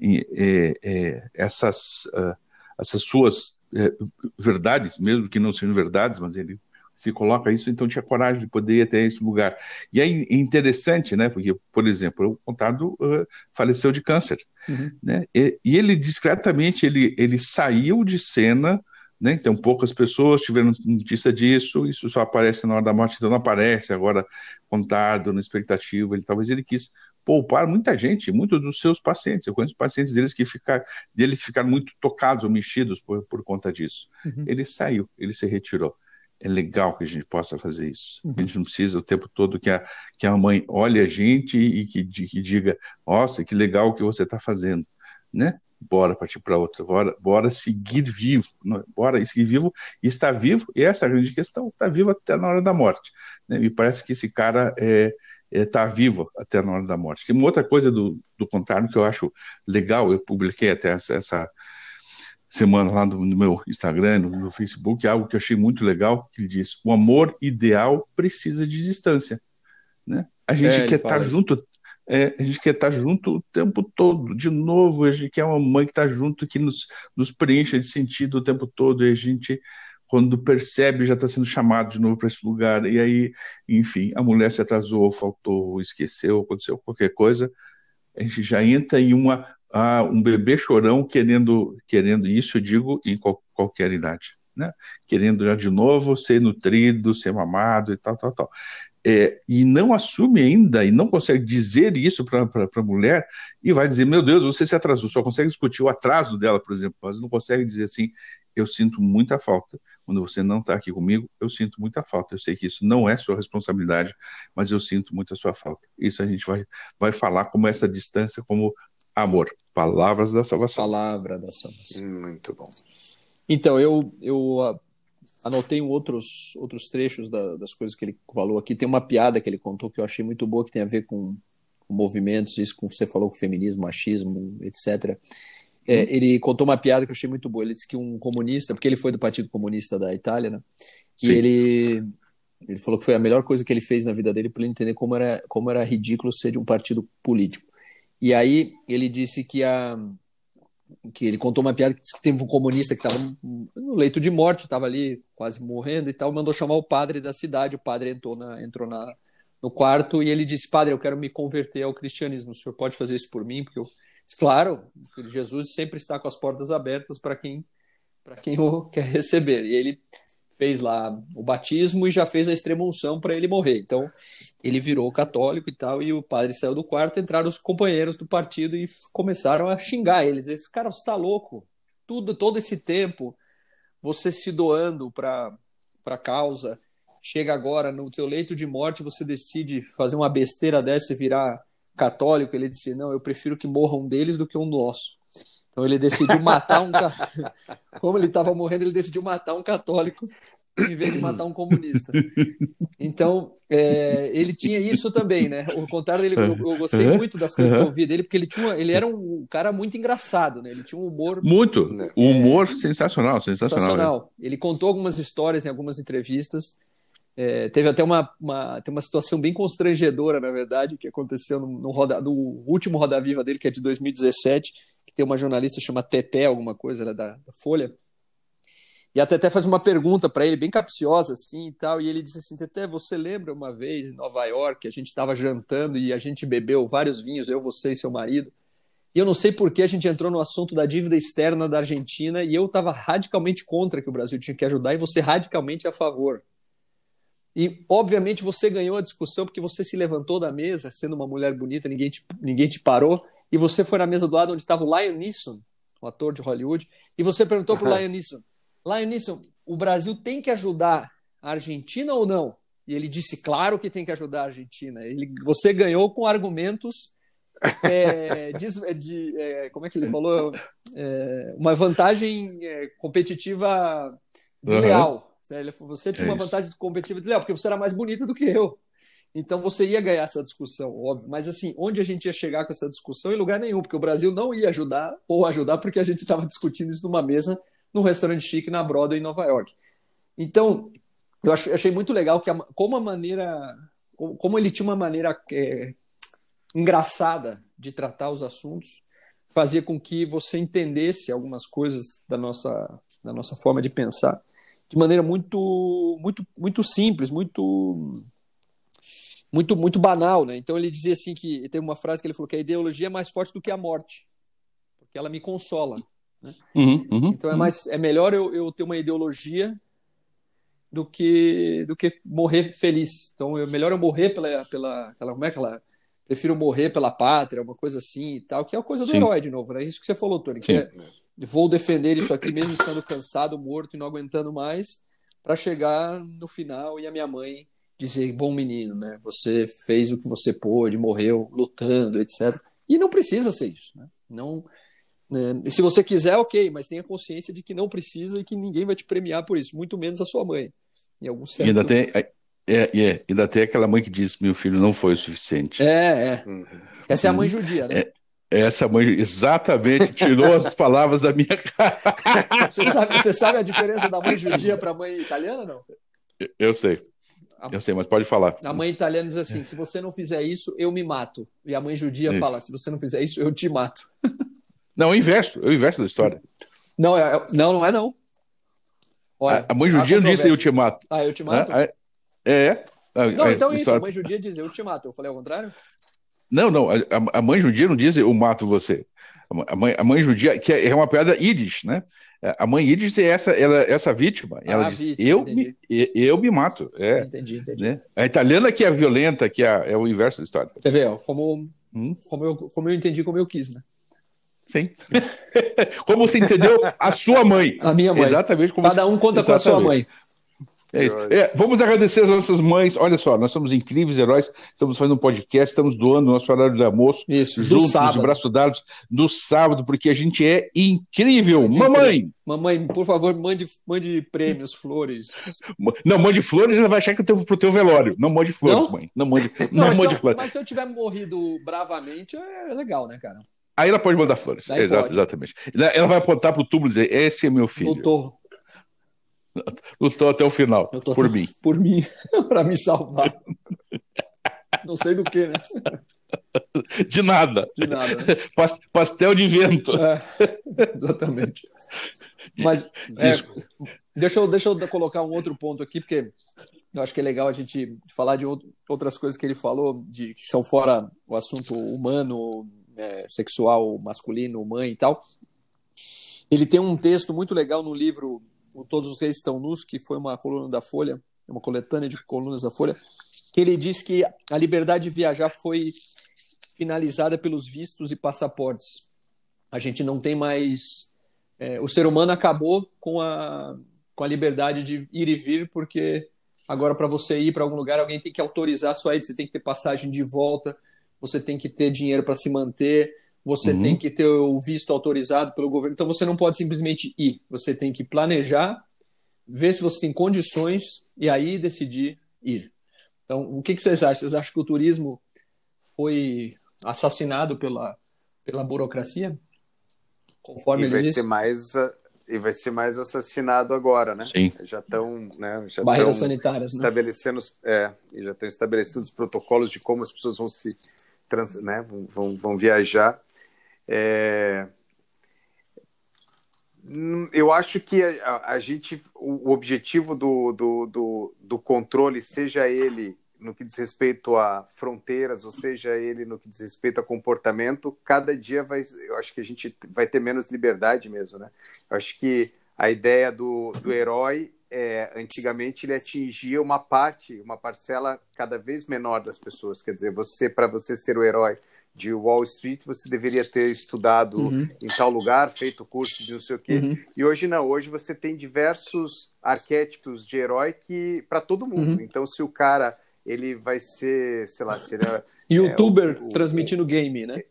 é, é essas, uh, essas suas é, verdades, mesmo que não sejam verdades, mas ele se coloca isso, então tinha coragem de poder ir até esse lugar. E é interessante, né? Porque, por exemplo, o contado uh, faleceu de câncer, uhum. né? E, e, ele discretamente ele, ele saiu de cena, né? Então poucas pessoas tiveram notícia disso. Isso só aparece na hora da morte, então não aparece agora contado na expectativa. Ele talvez ele quis poupar muita gente, muitos dos seus pacientes. Eu conheço pacientes deles que ficar, dele que ficaram muito tocados ou mexidos por, por conta disso. Uhum. Ele saiu, ele se retirou é legal que a gente possa fazer isso. Uhum. A gente não precisa o tempo todo que a, que a mãe olhe a gente e que, que diga, nossa, que legal o que você está fazendo, né? Bora partir para outra, bora, bora seguir vivo, né? bora seguir vivo e estar vivo, e essa é a grande questão, está vivo até na hora da morte. Né? Me parece que esse cara é, está é, vivo até na hora da morte. Tem uma outra coisa do, do contrário que eu acho legal, eu publiquei até essa, essa semana lá no, no meu Instagram, no, no, Facebook, algo que eu achei muito legal, que ele diz, o amor ideal precisa de distância, né? A gente é, quer estar tá junto, é, a gente quer estar tá junto o tempo todo, de novo, a gente quer uma mãe que está junto, que nos, nos preencha de sentido o tempo todo, e a gente, quando percebe, já está sendo chamado de novo para esse lugar, e aí, enfim, a mulher se atrasou, faltou, esqueceu, aconteceu qualquer coisa, a gente já entra em uma um bebê chorão querendo, querendo isso, eu digo, em qual, qualquer idade, né? Querendo já de novo ser nutrido, ser mamado e tal, tal, tal. É, e não assume ainda e não consegue dizer isso para a mulher e vai dizer, meu Deus, você se atrasou, só consegue discutir o atraso dela, por exemplo, mas não consegue dizer assim, eu sinto muita falta. Quando você não está aqui comigo, eu sinto muita falta. Eu sei que isso não é sua responsabilidade, mas eu sinto muito a sua falta. Isso a gente vai, vai falar como essa distância, como amor. Palavras da salvação. Palavra da salvação. Muito bom. Então, eu, eu ah, anotei outros, outros trechos da, das coisas que ele falou aqui. Tem uma piada que ele contou que eu achei muito boa, que tem a ver com, com movimentos, isso que você falou com feminismo, machismo, etc. É, uhum. ele contou uma piada que eu achei muito boa. Ele disse que um comunista, porque ele foi do Partido Comunista da Itália, né? Sim. E ele, ele falou que foi a melhor coisa que ele fez na vida dele para ele entender como era, como era ridículo ser de um partido político. E aí ele disse que a que ele contou uma piada que disse que teve um comunista que estava no leito de morte, estava ali quase morrendo e tal, mandou chamar o padre da cidade. O padre entrou na entrou na no quarto e ele disse: "Padre, eu quero me converter ao cristianismo. O senhor pode fazer isso por mim?" Porque eu claro, Jesus sempre está com as portas abertas para quem para quem o quer receber. E ele fez lá o batismo e já fez a extrema unção para ele morrer. Então, ele virou católico e tal, e o padre saiu do quarto, entraram os companheiros do partido e começaram a xingar ele, dizer, cara, você está louco, tudo, todo esse tempo, você se doando para a causa, chega agora no teu leito de morte, você decide fazer uma besteira dessa e virar católico, ele disse, não, eu prefiro que morra um deles do que um nosso. Então ele decidiu matar um. [laughs] Como ele estava morrendo, ele decidiu matar um católico em vez de matar um comunista. Então, é, ele tinha isso também, né? O contrário dele, eu, eu gostei muito das coisas que eu ouvi dele, porque ele, tinha ele era um cara muito engraçado, né? Ele tinha um humor. Muito! Né? humor é, sensacional, sensacional. Sensacional. Ele contou algumas histórias em algumas entrevistas. É, teve até uma, uma, tem uma situação bem constrangedora, na verdade, que aconteceu no, no, roda, no último Roda Viva dele, que é de 2017, que tem uma jornalista chamada Teté, alguma coisa, né, da, da Folha, e a Teté faz uma pergunta para ele, bem capciosa assim e tal, e ele disse assim: Teté, você lembra uma vez em Nova York, a gente estava jantando e a gente bebeu vários vinhos, eu, você e seu marido, e eu não sei por que a gente entrou no assunto da dívida externa da Argentina e eu estava radicalmente contra que o Brasil tinha que ajudar e você radicalmente a favor. E, obviamente, você ganhou a discussão porque você se levantou da mesa, sendo uma mulher bonita, ninguém te, ninguém te parou, e você foi na mesa do lado onde estava o Lion Neeson, o ator de Hollywood, e você perguntou para o Lion Neeson: Lionisson, o Brasil tem que ajudar a Argentina ou não? E ele disse, claro que tem que ajudar a Argentina. Ele, você ganhou com argumentos é, [laughs] de, de é, como é que ele falou? É, uma vantagem é, competitiva desleal. Uhum. Você tinha uma é vantagem competitiva desleal, porque você era mais bonita do que eu. Então você ia ganhar essa discussão, óbvio. Mas assim, onde a gente ia chegar com essa discussão? Em lugar nenhum, porque o Brasil não ia ajudar, ou ajudar porque a gente estava discutindo isso numa mesa num restaurante chique na Broadway, em Nova York. Então, eu achei muito legal que a, como a maneira, como ele tinha uma maneira é, engraçada de tratar os assuntos, fazia com que você entendesse algumas coisas da nossa, da nossa forma de pensar de maneira muito, muito, muito simples, muito muito muito banal, né? Então ele dizia assim que tem uma frase que ele falou que a ideologia é mais forte do que a morte, porque ela me consola. Né? Uhum, uhum, então é uhum. mais é melhor eu, eu ter uma ideologia do que do que morrer feliz. Então é melhor eu morrer pela pela aquela como é que ela prefiro morrer pela pátria, uma coisa assim e tal, que é a coisa do Sim. herói de novo, né? Isso que você falou, Tony, que é, vou defender isso aqui mesmo estando cansado, morto e não aguentando mais, para chegar no final e a minha mãe dizer, bom menino, né? Você fez o que você pôde, morreu lutando, etc. E não precisa ser isso, né? Não né? Se você quiser, ok, mas tenha consciência de que não precisa e que ninguém vai te premiar por isso, muito menos a sua mãe. Em algum certo... E ainda tem, é, é, é, ainda tem aquela mãe que diz: meu filho não foi o suficiente. É, é. Uhum. Essa é a mãe judia, né? É, Essa mãe exatamente tirou as palavras da minha cara. [laughs] Você sabe, você sabe a diferença da mãe judia para a mãe italiana, não? Eu sei. Eu sei, mas pode falar. A mãe italiana diz assim: se você não fizer isso, eu me mato. E a mãe judia isso. fala: se você não fizer isso, eu te mato. [laughs] Não, eu inverso, eu inverso da história. Não, é, não, não é não. Olha, a, mãe judia não disse eu te mato. Ah, eu te mato? É. é. não, então isso, a mãe judia diz eu te mato. Eu falei ao contrário? Não, não, a, a mãe judia não diz eu mato você. A mãe, a mãe judia, que é uma piada íris, né? A mãe Yiddish é essa, ela, essa vítima. Ela ah, diz: vítima, eu, me, eu me mato. É, entendi, entendi. Né? A italiana que é violenta, que é, é o inverso da história. Quer ver? Como, hum? como, eu, como eu entendi, como eu quis, né? Sim. [laughs] como você entendeu a sua mãe. A minha mãe. Exatamente como Cada um conta Exatamente. com a sua mãe. É isso. É, vamos agradecer as nossas mães. Olha só, nós somos incríveis heróis. Estamos fazendo um podcast, estamos doando nosso horário de almoço isso, juntos, de braço dados, no sábado, porque a gente é incrível. É Mamãe! Mamãe, por favor, mande, mande prêmios, flores. Não, mande flores, ela vai achar que eu tenho pro teu velório. Não mande flores, não? mãe. Não mande, [laughs] não, não mande eu, flores. Mas se eu tiver morrido bravamente, é legal, né, cara? Aí ela pode mandar flores. Exato, exatamente. Ela vai apontar pro túmulo e dizer: Esse é meu filho. Doutor, Lutou até o final. por até... mim. [laughs] Por mim, [laughs] para me salvar. Não sei do que, né? [laughs] De nada. De nada. Né? Pastel de vento. É, exatamente. Mas é, deixa, eu, deixa eu colocar um outro ponto aqui, porque eu acho que é legal a gente falar de outras coisas que ele falou, de, que são fora o assunto humano, é, sexual, masculino, mãe e tal. Ele tem um texto muito legal no livro o Todos os Reis Estão Nus, que foi uma coluna da Folha, uma coletânea de colunas da Folha, que ele diz que a liberdade de viajar foi finalizada pelos vistos e passaportes. A gente não tem mais. É, o ser humano acabou com a, com a liberdade de ir e vir, porque agora, para você ir para algum lugar, alguém tem que autorizar a sua ida, você tem que ter passagem de volta, você tem que ter dinheiro para se manter você uhum. tem que ter o visto autorizado pelo governo. Então você não pode simplesmente ir. Você tem que planejar, ver se você tem condições e aí decidir ir. Então, o que, que vocês acham? Vocês acham que o turismo foi assassinado pela, pela burocracia? Conforme e vai ser mais e vai ser mais assassinado agora, né? Sim. Já estão, né? Já Barreiras sanitárias, né? estabelecendo, né? é, e já estão estabelecendo os protocolos de como as pessoas vão se, trans, né? Vão, vão viajar. É... Eu acho que a, a gente, o, objetivo do, do, do, do, controle, seja ele no que diz respeito a fronteiras, ou seja ele no que diz respeito a comportamento, cada dia vai, eu acho que a gente vai ter menos liberdade mesmo, né? Eu acho que a ideia do, do herói é, antigamente ele atingia uma parte, uma parcela cada vez menor das pessoas. Quer dizer, você para você ser o herói, de Wall Street, você deveria ter estudado uhum. em tal lugar, feito curso de não sei o quê. Uhum. E hoje não, hoje você tem diversos arquétipos de herói que para todo mundo. Uhum. Então, se o cara ele vai ser, sei lá, será [laughs] é, youtuber é, o, o, transmitindo game, né?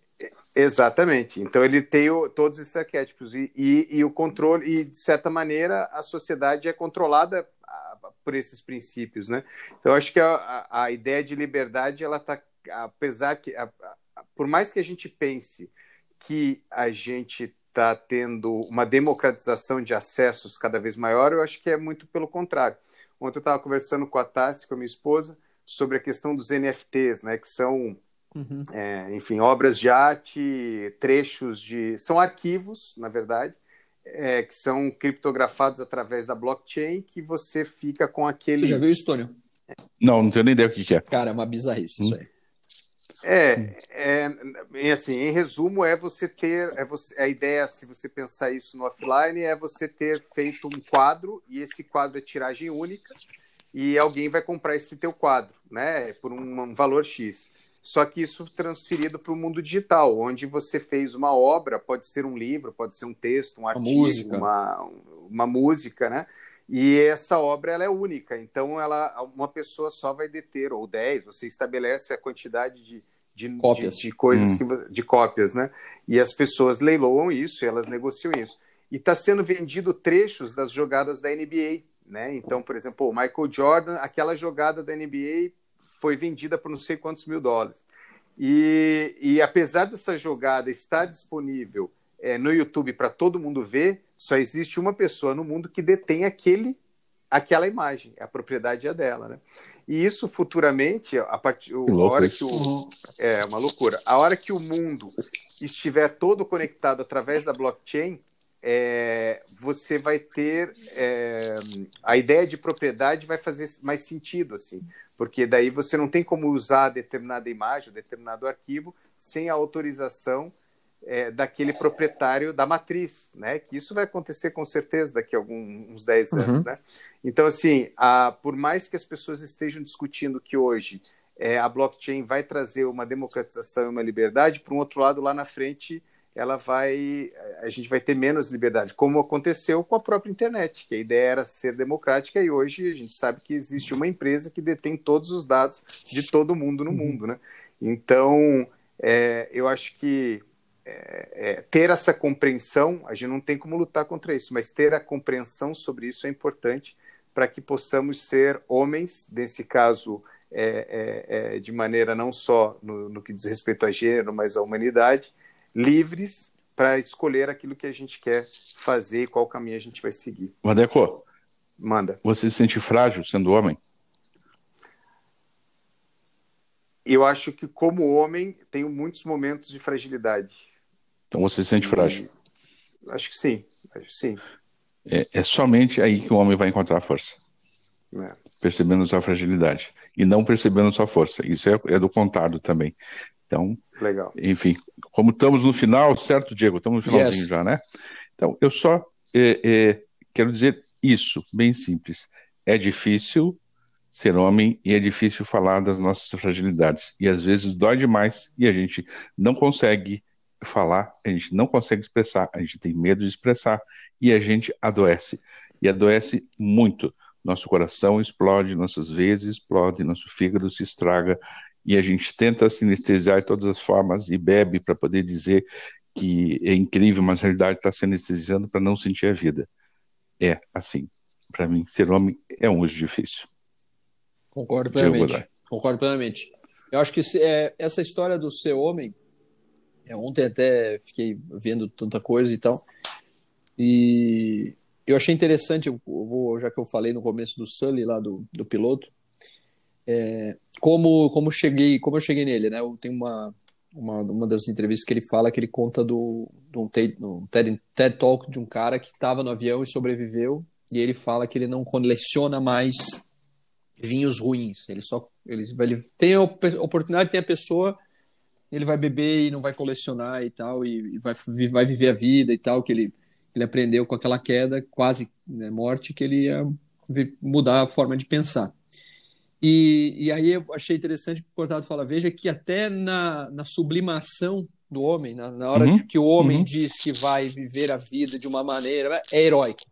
Exatamente. Então ele tem o, todos esses arquétipos e, e, e, o controle e de certa maneira a sociedade é controlada por esses princípios, né? Então acho que a, a ideia de liberdade ela está apesar que a, por mais que a gente pense que a gente está tendo uma democratização de acessos cada vez maior, eu acho que é muito pelo contrário. Ontem eu estava conversando com a Tassi, com a minha esposa, sobre a questão dos NFTs, né, que são, uhum. é, enfim, obras de arte, trechos de. são arquivos, na verdade, é, que são criptografados através da blockchain, que você fica com aquele. Você já viu isso, Tônio? Não, não tenho nem ideia o que, que é. Cara, é uma bizarrice hum. isso aí. É, é, assim, em resumo, é você ter, é você, a ideia, se você pensar isso no offline, é você ter feito um quadro e esse quadro é tiragem única e alguém vai comprar esse teu quadro, né, por um, um valor X. Só que isso transferido para o mundo digital, onde você fez uma obra, pode ser um livro, pode ser um texto, um artigo, uma música, uma, uma música né? E essa obra ela é única, então ela uma pessoa só vai deter, ou 10, você estabelece a quantidade de, de, cópias. de, de coisas, hum. que, de cópias, né? E as pessoas leiloam isso, elas negociam isso. E está sendo vendido trechos das jogadas da NBA, né? Então, por exemplo, o Michael Jordan, aquela jogada da NBA foi vendida por não sei quantos mil dólares. E, e apesar dessa jogada estar disponível é, no YouTube para todo mundo ver, só existe uma pessoa no mundo que detém aquele, aquela imagem, a propriedade é dela, né? E isso futuramente, a partir a hora que o é uma loucura, a hora que o mundo estiver todo conectado através da blockchain, é, você vai ter é, a ideia de propriedade vai fazer mais sentido assim, porque daí você não tem como usar determinada imagem, determinado arquivo sem a autorização é, daquele proprietário da matriz, né? Que isso vai acontecer com certeza daqui a alguns uns 10 anos, uhum. né? Então, assim, a, por mais que as pessoas estejam discutindo que hoje é, a blockchain vai trazer uma democratização e uma liberdade, por um outro lado, lá na frente, ela vai, a gente vai ter menos liberdade, como aconteceu com a própria internet, que a ideia era ser democrática e hoje a gente sabe que existe uma empresa que detém todos os dados de todo mundo no uhum. mundo, né? Então, é, eu acho que é, é, ter essa compreensão, a gente não tem como lutar contra isso, mas ter a compreensão sobre isso é importante para que possamos ser homens, nesse caso, é, é, é, de maneira não só no, no, que diz respeito a gênero, mas à humanidade, livres para escolher aquilo que a gente quer fazer e qual caminho a gente vai seguir. Madeco, manda. Você se sente frágil sendo homem? Eu acho que, como homem, tenho muitos momentos de fragilidade então você se sente frágil? Acho que sim, acho que sim. É, é, somente aí que o homem vai encontrar força. É. Percebendo sua fragilidade. E não percebendo sua força. Isso é, é do contrário também. Então, Legal. enfim, como estamos no final, certo, Diego? Estamos no finalzinho yes. já, né? Então, eu só é, é, quero dizer isso, bem simples. É difícil ser homem e é difícil falar das nossas fragilidades. E às vezes dói demais e a gente não consegue falar, a gente não consegue expressar, a gente tem medo de expressar e a gente adoece. E adoece muito. Nosso coração explode, nossas veias explodem, nosso fígado se estraga e a gente tenta se anestesiar de todas as formas e bebe para poder dizer que é incrível, mas na realidade está se anestesiando para não sentir a vida. É assim. Para mim, ser homem é um uso difícil. Concordo plenamente. Concordo plenamente. Eu acho que se, é, essa história do ser homem ontem até fiquei vendo tanta coisa e tal. E eu achei interessante, eu vou, já que eu falei no começo do Sully lá do, do piloto, é, como como cheguei como eu cheguei nele, né? Eu tenho uma uma, uma das entrevistas que ele fala que ele conta do, do TED, um TED, TED Talk de um cara que estava no avião e sobreviveu e ele fala que ele não coleciona mais vinhos ruins. Ele só ele, ele tem a oportunidade, tem a pessoa ele vai beber e não vai colecionar e tal, e, vai, vai viver a vida e tal, que ele, ele aprendeu com aquela queda, quase né, morte, que ele ia mudar a forma de pensar. E, e aí eu achei interessante que o Cortado fala, veja que até na, na sublimação do homem, na, na hora uhum, que o homem uhum. diz que vai viver a vida de uma maneira, é heróico.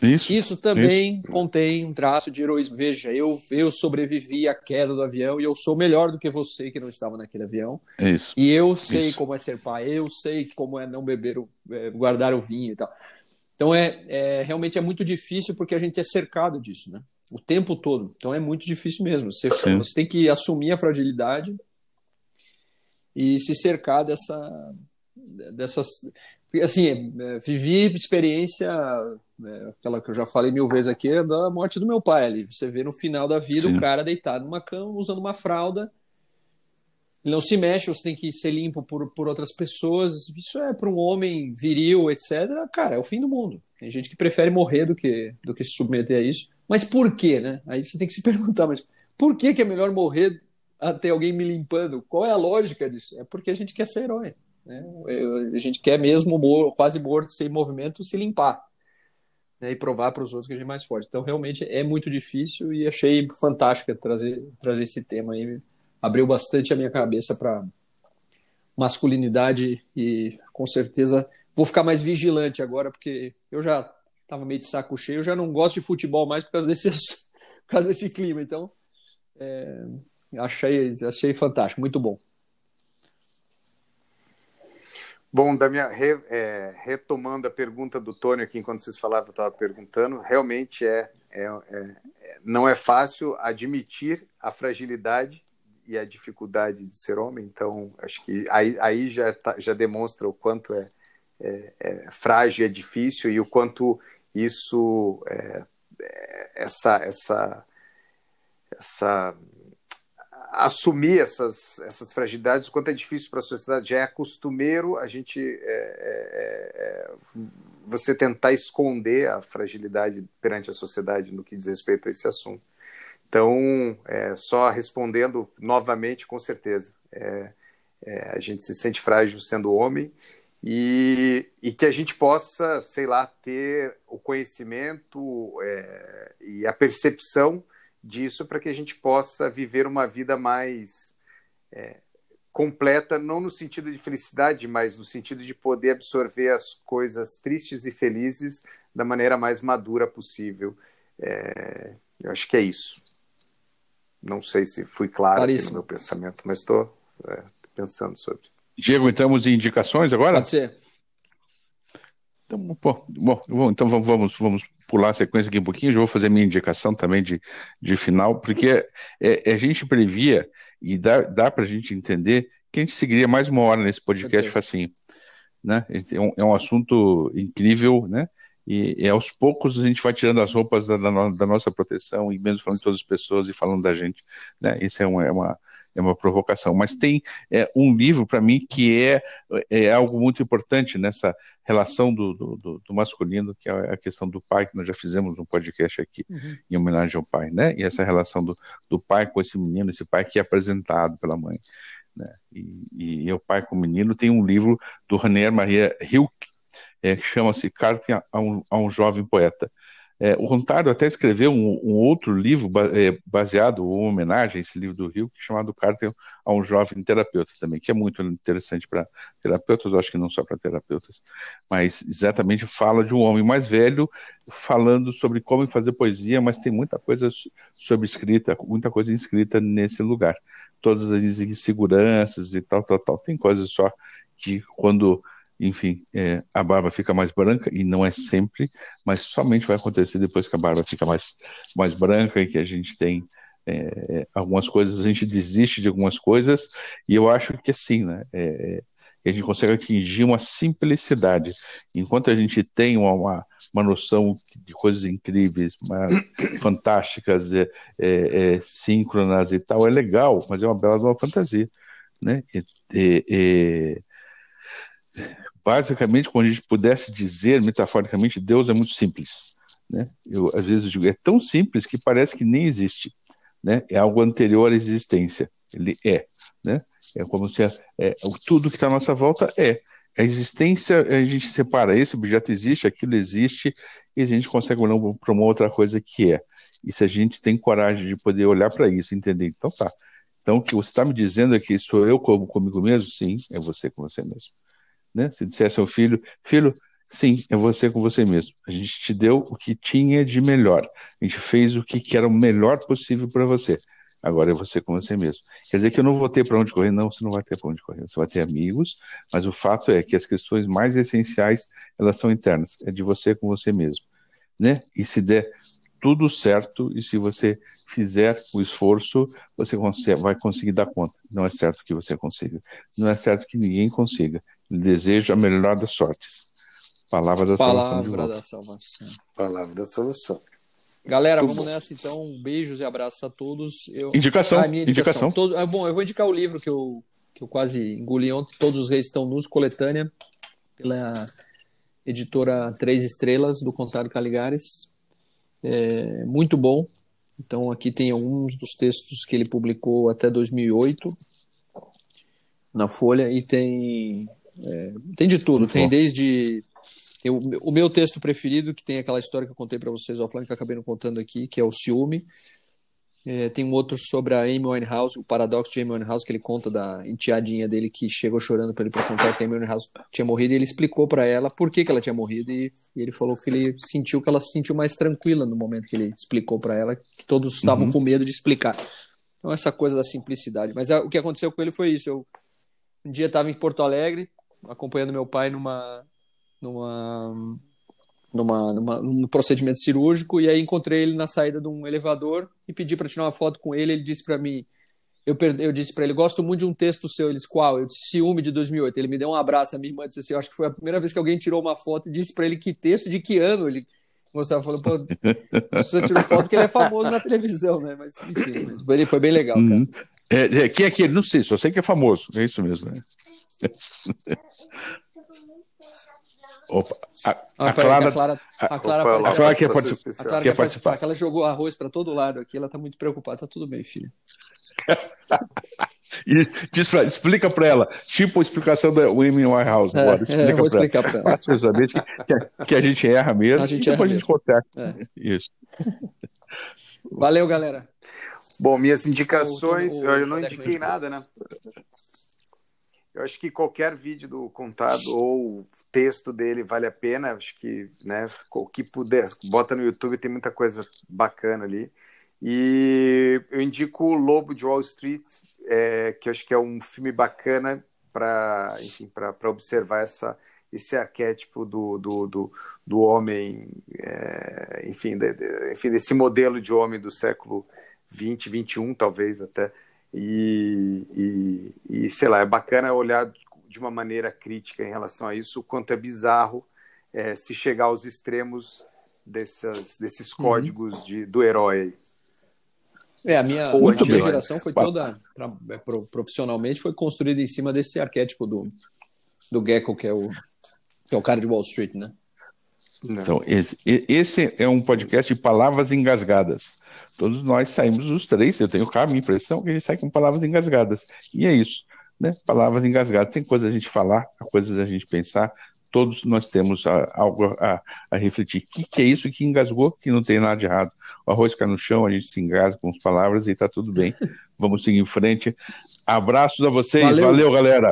Isso, isso também isso. contém um traço de heroísmo. Veja, eu, eu sobrevivi à queda do avião e eu sou melhor do que você que não estava naquele avião. Isso. E eu sei isso. como é ser pai, eu sei como é não beber, o, é, guardar o vinho e tal. Então é, é realmente é muito difícil porque a gente é cercado disso, né? O tempo todo. Então é muito difícil mesmo. Você, você tem que assumir a fragilidade e se cercar dessa, dessas assim, é, vivi experiência, é, aquela que eu já falei mil vezes aqui, é da morte do meu pai ali. Você vê no final da vida Sim. o cara deitado numa cama, usando uma fralda, ele não se mexe, você tem que ser limpo por, por outras pessoas. Isso é para um homem viril, etc. Cara, é o fim do mundo. Tem gente que prefere morrer do que, do que se submeter a isso. Mas por quê, né? Aí você tem que se [laughs] perguntar, mas por que, que é melhor morrer até alguém me limpando? Qual é a lógica disso? É porque a gente quer ser herói. Né? A gente quer mesmo quase morto, sem movimento, se limpar né? e provar para os outros que a gente é mais forte. Então, realmente é muito difícil e achei fantástica trazer, trazer esse tema aí. Abriu bastante a minha cabeça para masculinidade e com certeza vou ficar mais vigilante agora, porque eu já estava meio de saco cheio, eu já não gosto de futebol mais por causa desse, [laughs] por causa desse clima. Então, é, achei, achei fantástico, muito bom. Bom, da minha, re, é, retomando a pergunta do Tônio aqui, enquanto vocês falavam, eu estava perguntando, realmente é, é, é, não é fácil admitir a fragilidade e a dificuldade de ser homem. Então, acho que aí, aí já, tá, já demonstra o quanto é, é, é frágil, é difícil e o quanto isso, é, é, essa, essa, essa assumir essas, essas fragilidades, o quanto é difícil para a sociedade. Já é costumeiro a gente é, é, é, você tentar esconder a fragilidade perante a sociedade no que diz respeito a esse assunto. Então, é, só respondendo novamente, com certeza, é, é, a gente se sente frágil sendo homem e, e, que a gente possa, sei lá, ter o conhecimento e a percepção disso para que a gente possa viver uma vida mais é, completa, não no sentido de felicidade, mas no sentido de poder absorver as coisas tristes e felizes da maneira mais madura possível. É, eu acho que é isso. Não sei se fui claro aqui no meu pensamento, mas estou é, pensando sobre. Diego, entramos em indicações agora? Pode ser. Então, bom, bom, então vamos, vamos, vamos pular a sequência aqui um pouquinho, já vou fazer minha indicação também de, de final, porque é, é a gente previa e dá, dá para a gente entender que a gente seguiria mais uma hora nesse podcast facinho. Né? É, um, é um assunto incrível, né? E, e, aos poucos a gente vai tirando as roupas da, da, da, nossa proteção e mesmo falando de todas as pessoas e falando da gente, né? Isso é uma, é uma é uma provocação. Mas tem é, um livro, para mim, que é, é algo muito importante nessa relação do, do, do, masculino, que é a questão do pai, que nós já fizemos um podcast aqui uhum. em homenagem ao pai, né? E essa relação do, do pai com esse menino, esse pai que é apresentado pela mãe. Né? E, e, e o pai com o menino tem um livro do René Maria Hilke, é, que chama-se Carta a um, a um Jovem Poeta. É, o Rontalho até escreveu um, um outro livro é, baseado, ou homenagem a esse livro do Rio, chamado Carta a um Jovem Terapeuta também, que é muito interessante para terapeutas, eu acho que não só para terapeutas, mas exatamente fala de um homem mais velho falando sobre como fazer poesia, mas tem muita coisa sobre escrita, muita coisa inscrita nesse lugar. Todas as inseguranças e tal, tal, tal. Tem coisas só que quando enfim, é, a barba fica mais branca, e não é sempre, mas somente vai acontecer depois que a barba fica mais, mais branca e que a gente tem é, é algumas coisas, a gente desiste de algumas coisas, e eu acho que assim, né, é, é, a gente consegue atingir uma simplicidade. Enquanto a gente tem uma, uma, noção de coisas incríveis, fantásticas, é, é, é, síncronas e tal, é legal, mas é uma bela uma fantasia. Né? E, basicamente, quando a gente pudesse dizer metaforicamente, Deus é muito simples. Né? Eu, às vezes, digo, é tão simples que parece que nem existe. Né? É algo anterior à existência. Ele é. Né? É como se é, tudo que está à nossa volta é. A existência, a gente separa esse objeto existe, aquilo existe, e a gente consegue olhar para uma outra coisa que é. E se a gente tem coragem de poder olhar para isso, entender, então tá. Então, o que você está me dizendo é que sou eu como comigo mesmo? Sim, é você com você mesmo né? Se dissesse ao filho, filho, sim, é você com você mesmo. A gente te deu o que tinha de melhor. A gente fez o que era o melhor possível para você. Agora é você com você mesmo. Quer dizer que eu não vou ter para onde correr? Não, você não vai ter para onde correr. Você vai ter amigos, mas o fato é que as questões mais essenciais, elas são internas. É de você com você mesmo. Né? E se der tudo certo e se você fizer o esforço, você vai conseguir dar conta. Não é certo que você consiga. Não é certo que ninguém consiga. Desejo a melhor das sortes. Palavra da Palavra salvação. Da salvação. Palavra da salvação. Galera, vamos bom. nessa então. Beijos e abraços a todos. Eu... Indicação. Ah, indicação. indicação. Todo... É, bom, eu vou indicar o livro que eu, que eu quase engoli ontem. Todos os Reis Estão Nus, coletânea, pela editora Três Estrelas, do Contado Caligares é, muito bom. Então aqui tem alguns dos textos que ele publicou até 2008 na Folha e tem é, tem de tudo. Muito tem bom. desde tem o, o, meu texto preferido que tem aquela história que eu contei para vocês offline que eu acabei não contando aqui, que é o ciúme. É, tem um outro sobre a Amy Winehouse, o paradoxo de Amy Winehouse, que ele conta da enteadinha dele que chegou chorando para ele para contar que a Amy Winehouse tinha morrido e ele explicou para ela por que, que ela tinha morrido e, e, ele falou que ele sentiu que ela se sentiu mais tranquila no momento que ele explicou para ela, que todos estavam uhum. com medo de explicar. Então, essa coisa da simplicidade. Mas a, o que aconteceu com ele foi isso. Eu um dia estava em Porto Alegre, acompanhando meu pai numa. numa numa, numa, num procedimento cirúrgico e aí encontrei ele na saída de um elevador e pedi para tirar uma foto com ele. Ele disse para mim: eu, eu disse para ele, gosto muito de um texto seu. Ele disse, qual? Eu disse, Ciúme de 2008. Ele me deu um abraço, a minha irmã disse assim, eu acho que foi a primeira vez que alguém tirou uma foto e disse para ele que texto, de que ano ele mostrava. Falou, pô, você tirou foto porque ele é famoso na televisão, né? Mas, enfim, mas ele foi bem legal, cara. Uhum. É, é, quem é aquele? Não sei, só sei que é famoso. É isso mesmo, né? [laughs] Opa, a, a, a, Clara, a Clara, a Clara, opa, a Clara quer, participar, a Clara quer participar. ela jogou arroz para todo lado aqui, ela está muito preocupada. Tá tudo bem, filha. [laughs] e diz pra, explica para ela, tipo a explicação da Women House. É, é, explica é, vou explicar para ela. Facilmente que, que, a gente erra mesmo. A gente e depois a gente consegue. É. Isso. Valeu, galera. Bom, minhas indicações, o, o, eu não indiquei nada, né? Eu acho que qualquer vídeo do contado ou texto dele vale a pena. Acho que, né, o que puder, bota no YouTube, tem muita coisa bacana ali. E eu indico o Lobo de Wall Street, é, que acho que é um filme bacana para, enfim, para observar essa esse arquétipo do, do, do, do homem, é, enfim, de, de, enfim, desse modelo de homem do século 20, 21, talvez até, e, e, e, sei lá, é bacana olhar de uma maneira crítica em relação a isso, o quanto é bizarro é, se chegar aos extremos dessas, desses uhum. códigos uhum. de, do herói. É, a minha, a minha geração foi toda, pra, é, profissionalmente, foi construída em cima desse arquétipo do, do Gecko, que é, o, que é o cara de Wall Street, né? Então, esse, esse, é um podcast de palavras engasgadas. Todos nós saímos os três, eu tenho a minha impressão que a gente sai com palavras engasgadas. E é isso, né? Palavras engasgadas. Tem coisas a gente falar, coisas a gente pensar, todos nós temos algo a, a, refletir. O que, que, é isso que engasgou? Que não tem nada de errado. O arroz cai no chão, a gente se engasga com as palavras e está tudo bem. Vamos seguir em frente. Abraços a vocês. Valeu, Valeu galera.